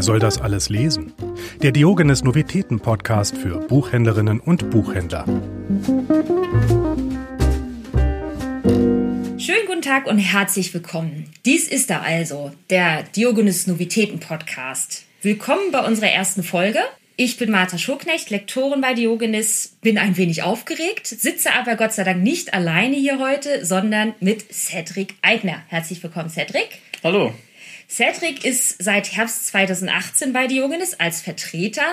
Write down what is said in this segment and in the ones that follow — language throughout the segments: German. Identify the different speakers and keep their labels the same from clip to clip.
Speaker 1: Wer soll das alles lesen? Der Diogenes Novitäten Podcast für Buchhändlerinnen und Buchhändler.
Speaker 2: Schönen guten Tag und herzlich willkommen. Dies ist er also, der Diogenes Novitäten Podcast. Willkommen bei unserer ersten Folge. Ich bin Martha Schurknecht, Lektorin bei Diogenes, bin ein wenig aufgeregt, sitze aber Gott sei Dank nicht alleine hier heute, sondern mit Cedric Eigner. Herzlich willkommen, Cedric.
Speaker 3: Hallo.
Speaker 2: Cedric ist seit Herbst 2018 bei Diogenes als Vertreter.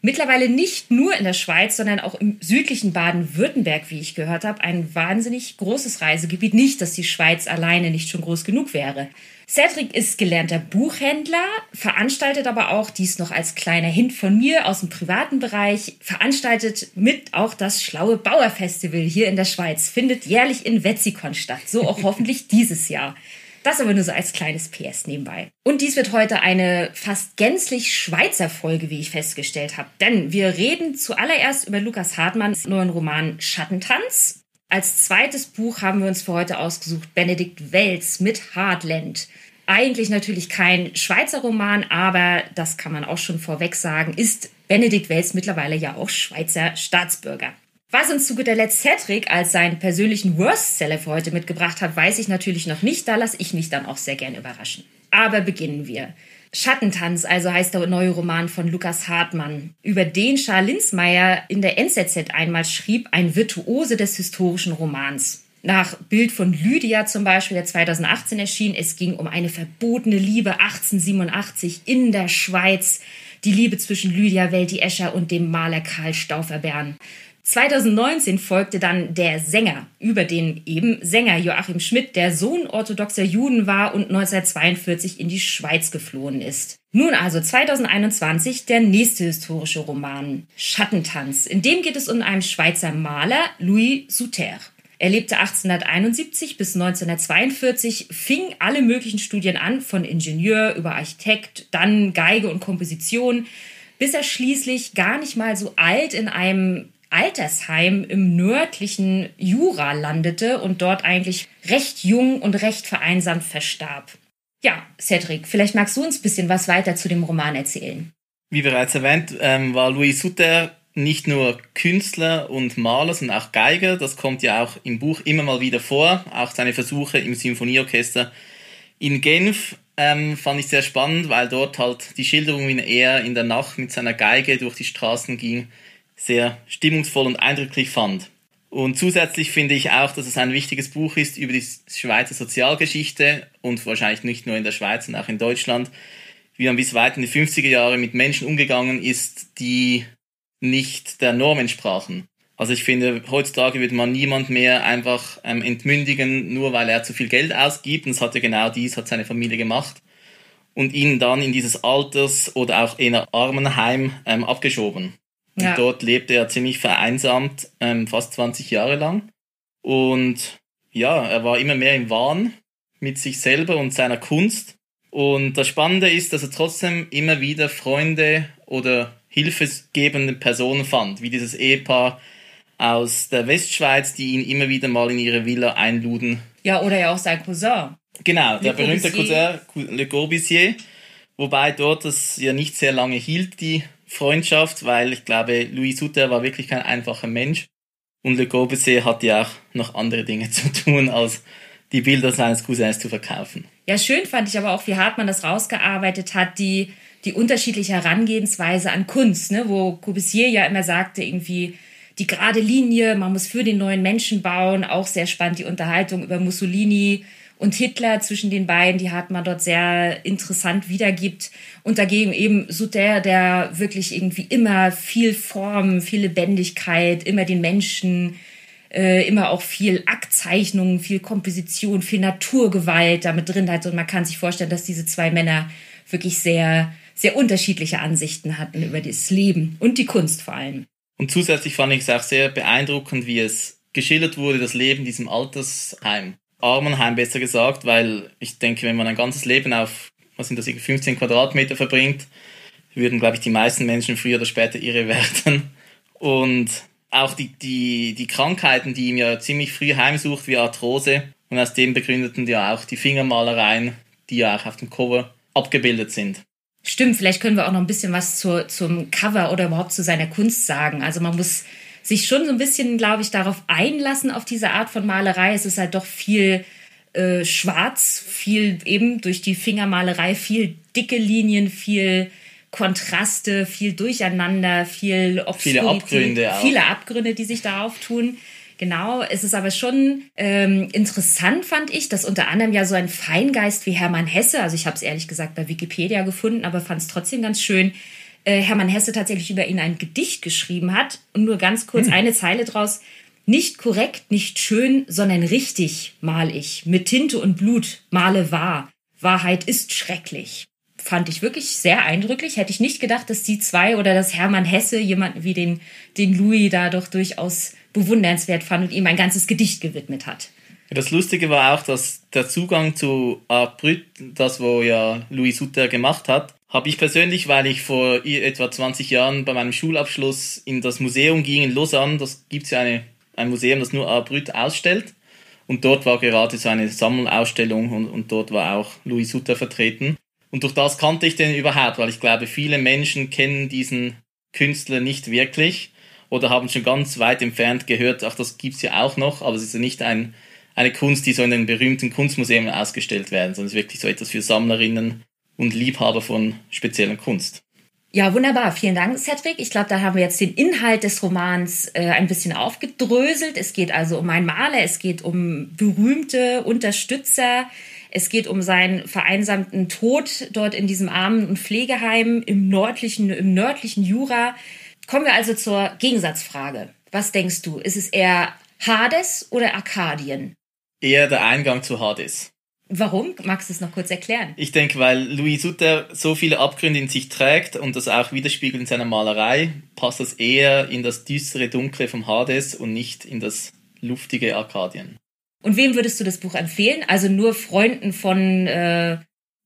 Speaker 2: Mittlerweile nicht nur in der Schweiz, sondern auch im südlichen Baden-Württemberg, wie ich gehört habe. Ein wahnsinnig großes Reisegebiet. Nicht, dass die Schweiz alleine nicht schon groß genug wäre. Cedric ist gelernter Buchhändler, veranstaltet aber auch, dies noch als kleiner Hint von mir aus dem privaten Bereich, veranstaltet mit auch das Schlaue Bauerfestival hier in der Schweiz, findet jährlich in Wetzikon statt, so auch hoffentlich dieses Jahr. Das aber nur so als kleines PS nebenbei. Und dies wird heute eine fast gänzlich Schweizer Folge, wie ich festgestellt habe. Denn wir reden zuallererst über Lukas Hartmanns neuen Roman Schattentanz. Als zweites Buch haben wir uns für heute ausgesucht Benedikt Welz mit Hardland. Eigentlich natürlich kein Schweizer Roman, aber das kann man auch schon vorweg sagen, ist Benedikt Welz mittlerweile ja auch Schweizer Staatsbürger. Was uns zu guter Letzt Cedric als seinen persönlichen Worst-Seller für heute mitgebracht hat, weiß ich natürlich noch nicht. Da lasse ich mich dann auch sehr gern überraschen. Aber beginnen wir. Schattentanz, also heißt der neue Roman von Lukas Hartmann, über den Charles Linsmeyer in der NZZ einmal schrieb, ein Virtuose des historischen Romans. Nach Bild von Lydia zum Beispiel, der 2018 erschien, es ging um eine verbotene Liebe 1887 in der Schweiz, die Liebe zwischen Lydia Welti Escher und dem Maler Karl Stauferbern. 2019 folgte dann Der Sänger über den eben Sänger Joachim Schmidt, der Sohn orthodoxer Juden war und 1942 in die Schweiz geflohen ist. Nun also 2021 der nächste historische Roman Schattentanz. In dem geht es um einen Schweizer Maler, Louis Souter. Er lebte 1871 bis 1942, fing alle möglichen Studien an, von Ingenieur über Architekt, dann Geige und Komposition, bis er schließlich gar nicht mal so alt in einem Altersheim im nördlichen Jura landete und dort eigentlich recht jung und recht vereinsamt verstarb. Ja, Cedric, vielleicht magst du uns ein bisschen was weiter zu dem Roman erzählen.
Speaker 3: Wie bereits erwähnt, ähm, war Louis Sutter nicht nur Künstler und Maler, sondern auch Geiger. Das kommt ja auch im Buch immer mal wieder vor. Auch seine Versuche im Symphonieorchester in Genf ähm, fand ich sehr spannend, weil dort halt die Schilderung, wie er in der Nacht mit seiner Geige durch die Straßen ging, sehr stimmungsvoll und eindrücklich fand. Und zusätzlich finde ich auch, dass es ein wichtiges Buch ist über die Schweizer Sozialgeschichte und wahrscheinlich nicht nur in der Schweiz, sondern auch in Deutschland, wie man bis weit in die 50er Jahre mit Menschen umgegangen ist, die nicht der Norm entsprachen. Also ich finde, heutzutage würde man niemand mehr einfach ähm, entmündigen, nur weil er zu viel Geld ausgibt. Und das hat ja genau dies, hat seine Familie gemacht. Und ihn dann in dieses Alters- oder auch eher Armenheim ähm, abgeschoben. Und ja. dort lebte er ziemlich vereinsamt, ähm, fast 20 Jahre lang. Und ja, er war immer mehr im Wahn mit sich selber und seiner Kunst. Und das Spannende ist, dass er trotzdem immer wieder Freunde oder hilfegebende Personen fand, wie dieses Ehepaar aus der Westschweiz, die ihn immer wieder mal in ihre Villa einluden.
Speaker 2: Ja, oder ja auch sein Cousin.
Speaker 3: Genau, der berühmte Cousin Le Corbusier, wobei dort das ja nicht sehr lange hielt, die Freundschaft, weil ich glaube, Louis Sutter war wirklich kein einfacher Mensch. Und Le Corbusier hat ja auch noch andere Dinge zu tun, als die Bilder seines Cousins zu verkaufen.
Speaker 2: Ja, schön fand ich aber auch, wie hart man das rausgearbeitet hat, die, die unterschiedliche Herangehensweise an Kunst, ne? wo Corbusier ja immer sagte, irgendwie die gerade Linie, man muss für den neuen Menschen bauen, auch sehr spannend die Unterhaltung über Mussolini, und Hitler zwischen den beiden, die hat man dort sehr interessant wiedergibt. Und dagegen eben Suter, der wirklich irgendwie immer viel Form, viel Lebendigkeit, immer den Menschen, äh, immer auch viel Aktzeichnung, viel Komposition, viel Naturgewalt damit drin hat. Und man kann sich vorstellen, dass diese zwei Männer wirklich sehr, sehr unterschiedliche Ansichten hatten über das Leben und die Kunst vor allem.
Speaker 3: Und zusätzlich fand ich es auch sehr beeindruckend, wie es geschildert wurde, das Leben in diesem Altersheim. Armenheim besser gesagt, weil ich denke, wenn man ein ganzes Leben auf, was sind das, 15 Quadratmeter verbringt, würden, glaube ich, die meisten Menschen früher oder später irre werden. Und auch die, die, die Krankheiten, die ihm ja ziemlich früh heimsucht, wie Arthrose. Und aus dem begründeten ja auch die Fingermalereien, die ja auch auf dem Cover abgebildet sind.
Speaker 2: Stimmt, vielleicht können wir auch noch ein bisschen was zur, zum Cover oder überhaupt zu seiner Kunst sagen. Also man muss sich schon so ein bisschen, glaube ich, darauf einlassen, auf diese Art von Malerei. Es ist halt doch viel äh, schwarz, viel eben durch die Fingermalerei, viel dicke Linien, viel Kontraste, viel Durcheinander, viel
Speaker 3: Obskurität, viele Abgründe,
Speaker 2: auch. viele Abgründe, die sich da auftun. Genau, es ist aber schon ähm, interessant, fand ich, dass unter anderem ja so ein Feingeist wie Hermann Hesse, also ich habe es ehrlich gesagt bei Wikipedia gefunden, aber fand es trotzdem ganz schön, äh, Hermann Hesse tatsächlich über ihn ein Gedicht geschrieben hat. Und nur ganz kurz hm. eine Zeile draus. Nicht korrekt, nicht schön, sondern richtig mal ich. Mit Tinte und Blut male wahr. Wahrheit ist schrecklich. Fand ich wirklich sehr eindrücklich. Hätte ich nicht gedacht, dass die zwei oder dass Hermann Hesse jemanden wie den, den Louis da doch durchaus bewundernswert fand und ihm ein ganzes Gedicht gewidmet hat.
Speaker 3: Das Lustige war auch, dass der Zugang zu Art Brut, das wo ja Louis Sutter gemacht hat, habe ich persönlich, weil ich vor etwa 20 Jahren bei meinem Schulabschluss in das Museum ging in Lausanne. Das gibt es ja eine, ein Museum, das nur Art Brut ausstellt. Und dort war gerade so eine Sammelausstellung und, und dort war auch Louis Sutter vertreten. Und durch das kannte ich den überhaupt, weil ich glaube, viele Menschen kennen diesen Künstler nicht wirklich oder haben schon ganz weit entfernt gehört, ach, das gibt's ja auch noch, aber es ist ja nicht ein, eine Kunst, die so in den berühmten Kunstmuseen ausgestellt werden, sondern es ist wirklich so etwas für Sammlerinnen und Liebhaber von spezieller Kunst.
Speaker 2: Ja, wunderbar. Vielen Dank, Cedric. Ich glaube, da haben wir jetzt den Inhalt des Romans äh, ein bisschen aufgedröselt. Es geht also um einen Maler, es geht um berühmte Unterstützer, es geht um seinen vereinsamten Tod dort in diesem Armen- und Pflegeheim im nördlichen, im nördlichen Jura. Kommen wir also zur Gegensatzfrage. Was denkst du? Ist es eher Hades oder Arkadien?
Speaker 3: Eher der Eingang zu Hades.
Speaker 2: Warum? Magst du es noch kurz erklären?
Speaker 3: Ich denke, weil Louis Sutter so viele Abgründe in sich trägt und das auch widerspiegelt in seiner Malerei, passt das eher in das düstere Dunkle vom Hades und nicht in das luftige Arkadien.
Speaker 2: Und wem würdest du das Buch empfehlen? Also nur Freunden von äh,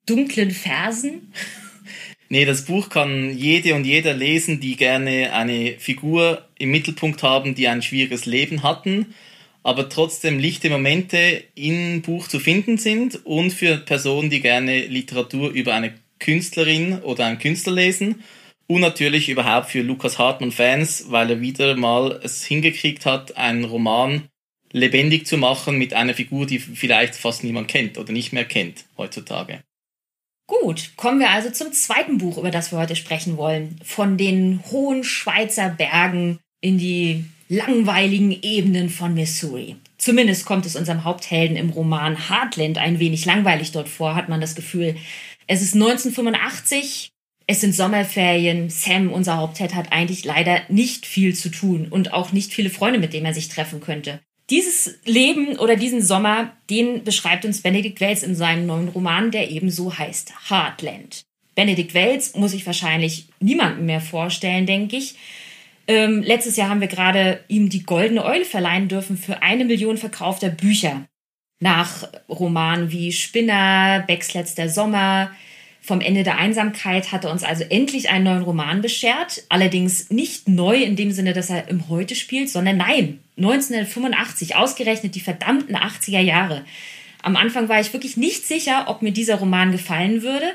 Speaker 2: dunklen Versen?
Speaker 3: nee, das Buch kann jede und jeder lesen, die gerne eine Figur im Mittelpunkt haben, die ein schwieriges Leben hatten, aber trotzdem lichte Momente im Buch zu finden sind und für Personen, die gerne Literatur über eine Künstlerin oder einen Künstler lesen und natürlich überhaupt für Lukas Hartmann-Fans, weil er wieder mal es hingekriegt hat, einen Roman lebendig zu machen mit einer Figur, die vielleicht fast niemand kennt oder nicht mehr kennt heutzutage.
Speaker 2: Gut, kommen wir also zum zweiten Buch, über das wir heute sprechen wollen. Von den hohen Schweizer Bergen in die langweiligen Ebenen von Missouri. Zumindest kommt es unserem Haupthelden im Roman Heartland ein wenig langweilig dort vor, hat man das Gefühl. Es ist 1985, es sind Sommerferien. Sam, unser Hauptheld, hat eigentlich leider nicht viel zu tun und auch nicht viele Freunde, mit denen er sich treffen könnte. Dieses Leben oder diesen Sommer, den beschreibt uns Benedikt Wells in seinem neuen Roman, der ebenso heißt Heartland. Benedikt Wells muss ich wahrscheinlich niemandem mehr vorstellen, denke ich. Ähm, letztes Jahr haben wir gerade ihm die Goldene Eule verleihen dürfen für eine Million verkaufter Bücher. Nach Romanen wie Spinner, Becks letzter Sommer, vom Ende der Einsamkeit hat er uns also endlich einen neuen Roman beschert. Allerdings nicht neu in dem Sinne, dass er im Heute spielt, sondern nein, 1985, ausgerechnet die verdammten 80er Jahre. Am Anfang war ich wirklich nicht sicher, ob mir dieser Roman gefallen würde.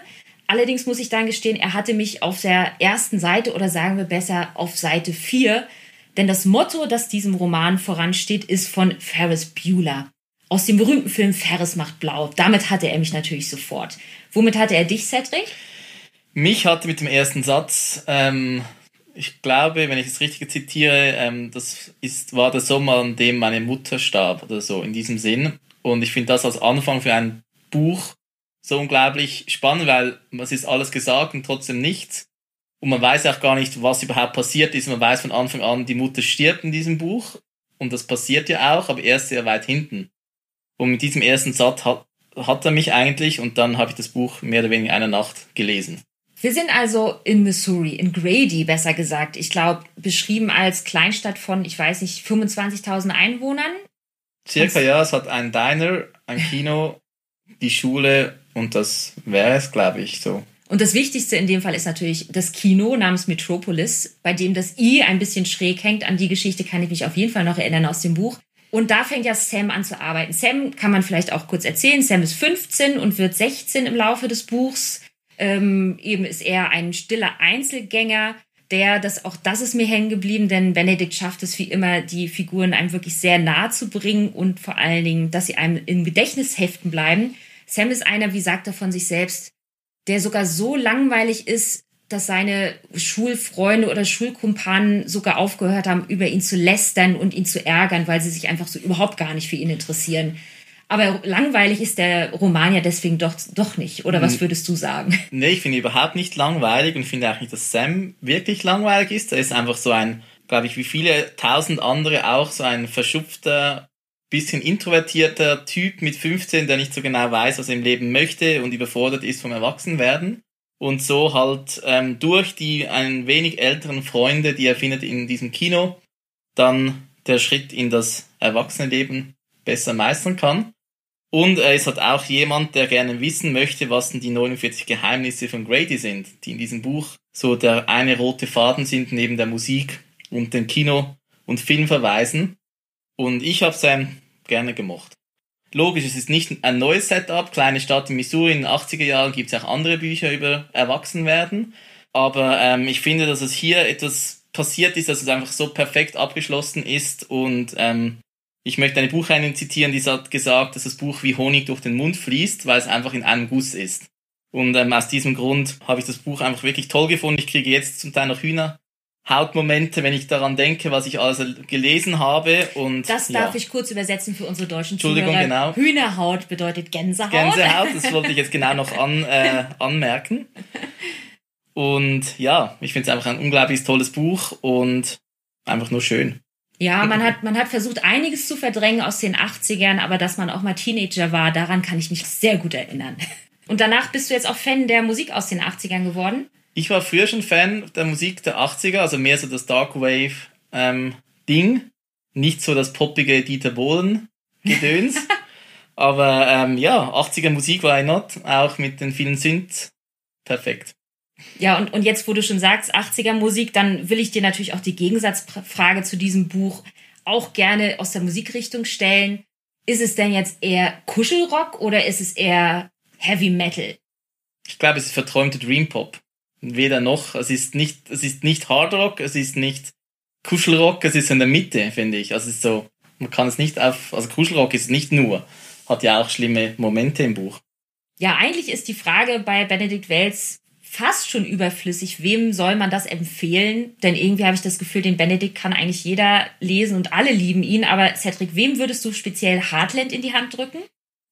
Speaker 2: Allerdings muss ich dann gestehen, er hatte mich auf der ersten Seite oder sagen wir besser auf Seite 4, denn das Motto, das diesem Roman voransteht, ist von Ferris Bueller aus dem berühmten Film Ferris macht blau. Damit hatte er mich natürlich sofort. Womit hatte er dich, Cedric?
Speaker 3: Mich hatte mit dem ersten Satz, ähm, ich glaube, wenn ich es richtig zitiere, ähm, das ist, war der Sommer, an dem meine Mutter starb oder so, in diesem Sinn. Und ich finde das als Anfang für ein Buch so unglaublich spannend, weil es ist alles gesagt und trotzdem nichts. Und man weiß auch gar nicht, was überhaupt passiert ist. Man weiß von Anfang an, die Mutter stirbt in diesem Buch. Und das passiert ja auch, aber erst sehr weit hinten. Und mit diesem ersten Satz hat, hat er mich eigentlich und dann habe ich das Buch mehr oder weniger eine Nacht gelesen.
Speaker 2: Wir sind also in Missouri, in Grady besser gesagt. Ich glaube, beschrieben als Kleinstadt von, ich weiß nicht, 25.000 Einwohnern.
Speaker 3: Circa, ja. Es hat ein Diner, ein Kino, die Schule und das wäre es, glaube ich, so.
Speaker 2: Und das Wichtigste in dem Fall ist natürlich das Kino namens Metropolis, bei dem das I ein bisschen schräg hängt. An die Geschichte kann ich mich auf jeden Fall noch erinnern aus dem Buch. Und da fängt ja Sam an zu arbeiten. Sam kann man vielleicht auch kurz erzählen. Sam ist 15 und wird 16 im Laufe des Buchs. Ähm, eben ist er ein stiller Einzelgänger, der, das, auch das ist mir hängen geblieben, denn Benedikt schafft es wie immer, die Figuren einem wirklich sehr nahe zu bringen und vor allen Dingen, dass sie einem im Gedächtnis heften bleiben. Sam ist einer, wie sagt er von sich selbst, der sogar so langweilig ist, dass seine Schulfreunde oder Schulkumpanen sogar aufgehört haben, über ihn zu lästern und ihn zu ärgern, weil sie sich einfach so überhaupt gar nicht für ihn interessieren. Aber langweilig ist der Roman ja deswegen doch, doch nicht. Oder was würdest du sagen?
Speaker 3: Nee, ich finde ihn überhaupt nicht langweilig und finde auch nicht, dass Sam wirklich langweilig ist. Er ist einfach so ein, glaube ich, wie viele tausend andere auch, so ein verschupfter, bisschen introvertierter Typ mit 15, der nicht so genau weiß, was er im Leben möchte und überfordert ist vom Erwachsenwerden. Und so halt ähm, durch die ein wenig älteren Freunde, die er findet in diesem Kino, dann der Schritt in das Erwachsenenleben besser meistern kann. Und er ist halt auch jemand, der gerne wissen möchte, was denn die 49 Geheimnisse von Grady sind, die in diesem Buch so der eine rote Faden sind neben der Musik und den Kino- und Filmverweisen. Und ich habe Sam gerne gemocht. Logisch, es ist nicht ein neues Setup. Kleine Stadt in Missouri in den 80er Jahren gibt es auch andere Bücher über Erwachsenwerden. Aber ähm, ich finde, dass es hier etwas passiert ist, dass es einfach so perfekt abgeschlossen ist und ähm, ich möchte eine Buchhändlerin zitieren, die hat gesagt, dass das Buch wie Honig durch den Mund fließt, weil es einfach in einem Guss ist. Und ähm, aus diesem Grund habe ich das Buch einfach wirklich toll gefunden. Ich kriege jetzt zum Teil noch Hühnerhautmomente, wenn ich daran denke, was ich also gelesen habe. Und,
Speaker 2: das darf
Speaker 3: ja.
Speaker 2: ich kurz übersetzen für unsere deutschen
Speaker 3: Entschuldigung,
Speaker 2: Zuhörer.
Speaker 3: genau.
Speaker 2: Hühnerhaut bedeutet Gänsehaut.
Speaker 3: Gänsehaut, das wollte ich jetzt genau noch an, äh, anmerken. Und ja, ich finde es einfach ein unglaublich tolles Buch und einfach nur schön.
Speaker 2: Ja, man hat, man hat versucht, einiges zu verdrängen aus den 80ern, aber dass man auch mal Teenager war, daran kann ich mich sehr gut erinnern. Und danach bist du jetzt auch Fan der Musik aus den 80ern geworden?
Speaker 3: Ich war früher schon Fan der Musik der 80er, also mehr so das Dark Wave ähm. Nicht so das poppige Dieter Bohlen Gedöns. aber ähm, ja, 80er Musik, why not? Auch mit den vielen Synths. Perfekt.
Speaker 2: Ja, und, und jetzt, wo du schon sagst, 80er Musik, dann will ich dir natürlich auch die Gegensatzfrage zu diesem Buch auch gerne aus der Musikrichtung stellen. Ist es denn jetzt eher Kuschelrock oder ist es eher Heavy Metal?
Speaker 3: Ich glaube, es ist verträumte Dream Pop. Weder noch. Es ist nicht, es ist nicht Hard Rock, es ist nicht Kuschelrock, es ist in der Mitte, finde ich. Also es ist so, man kann es nicht auf, also Kuschelrock ist nicht nur, hat ja auch schlimme Momente im Buch.
Speaker 2: Ja, eigentlich ist die Frage bei Benedikt Wells fast schon überflüssig. Wem soll man das empfehlen? Denn irgendwie habe ich das Gefühl, den Benedikt kann eigentlich jeder lesen und alle lieben ihn. Aber Cedric, wem würdest du speziell Heartland in die Hand drücken?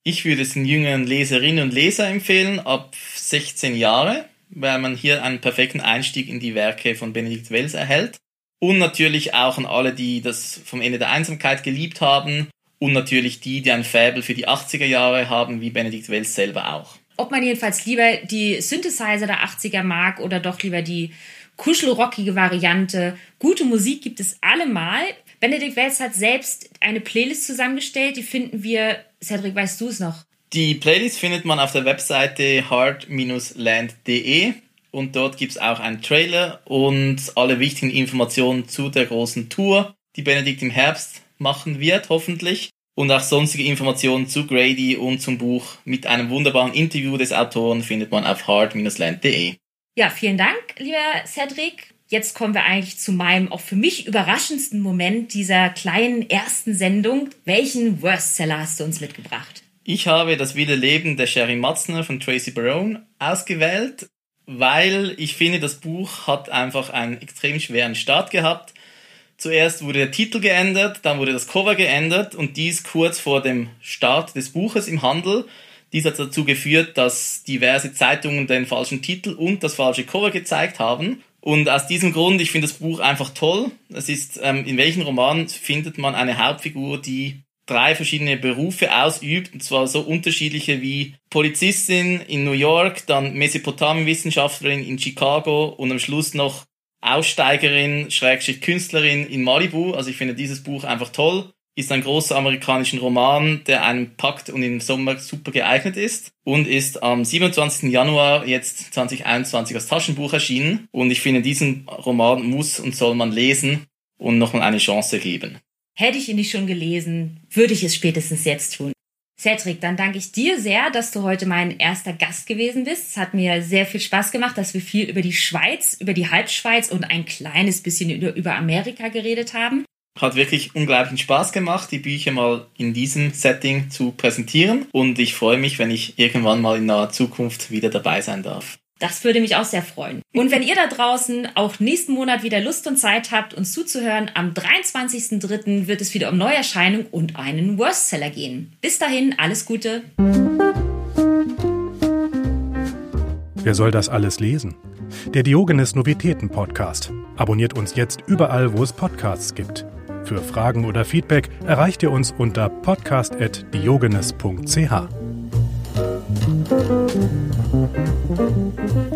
Speaker 3: Ich würde es den jüngeren Leserinnen und Leser empfehlen, ab 16 Jahre, weil man hier einen perfekten Einstieg in die Werke von Benedikt Wells erhält. Und natürlich auch an alle, die das vom Ende der Einsamkeit geliebt haben. Und natürlich die, die ein Faible für die 80er Jahre haben, wie Benedikt Wells selber auch
Speaker 2: ob man jedenfalls lieber die Synthesizer der 80er mag oder doch lieber die kuschelrockige Variante. Gute Musik gibt es allemal. Benedikt Wells hat selbst eine Playlist zusammengestellt, die finden wir, Cedric, weißt du es noch?
Speaker 3: Die Playlist findet man auf der Webseite hard-land.de und dort gibt es auch einen Trailer und alle wichtigen Informationen zu der großen Tour, die Benedikt im Herbst machen wird, hoffentlich und auch sonstige Informationen zu Grady und zum Buch mit einem wunderbaren Interview des Autoren findet man auf hard-land.de.
Speaker 2: Ja, vielen Dank, lieber Cedric. Jetzt kommen wir eigentlich zu meinem auch für mich überraschendsten Moment dieser kleinen ersten Sendung. Welchen Worstseller hast du uns mitgebracht?
Speaker 3: Ich habe das wilde Leben der Sherry Matzner von Tracy Barone ausgewählt, weil ich finde, das Buch hat einfach einen extrem schweren Start gehabt Zuerst wurde der Titel geändert, dann wurde das Cover geändert und dies kurz vor dem Start des Buches im Handel. Dies hat dazu geführt, dass diverse Zeitungen den falschen Titel und das falsche Cover gezeigt haben. Und aus diesem Grund, ich finde das Buch einfach toll. Es ist, ähm, in welchen Roman findet man eine Hauptfigur, die drei verschiedene Berufe ausübt, und zwar so unterschiedliche wie Polizistin in New York, dann Mesopotamien-Wissenschaftlerin in Chicago und am Schluss noch Aussteigerin, Schrägstrich Künstlerin in Malibu. Also ich finde dieses Buch einfach toll. Ist ein großer amerikanischer Roman, der einen packt und im Sommer super geeignet ist. Und ist am 27. Januar jetzt 2021 als Taschenbuch erschienen. Und ich finde, diesen Roman muss und soll man lesen und nochmal eine Chance geben.
Speaker 2: Hätte ich ihn nicht schon gelesen, würde ich es spätestens jetzt tun. Cedric, dann danke ich dir sehr, dass du heute mein erster Gast gewesen bist. Es hat mir sehr viel Spaß gemacht, dass wir viel über die Schweiz, über die Halbschweiz und ein kleines bisschen über Amerika geredet haben.
Speaker 3: Hat wirklich unglaublichen Spaß gemacht, die Bücher mal in diesem Setting zu präsentieren. Und ich freue mich, wenn ich irgendwann mal in naher Zukunft wieder dabei sein darf.
Speaker 2: Das würde mich auch sehr freuen. Und wenn ihr da draußen auch nächsten Monat wieder Lust und Zeit habt, uns zuzuhören, am 23.03. wird es wieder um Neuerscheinung und einen Worstseller gehen. Bis dahin, alles Gute.
Speaker 1: Wer soll das alles lesen? Der Diogenes Novitäten Podcast. Abonniert uns jetzt überall, wo es Podcasts gibt. Für Fragen oder Feedback erreicht ihr uns unter podcast.diogenes.ch. Thank you.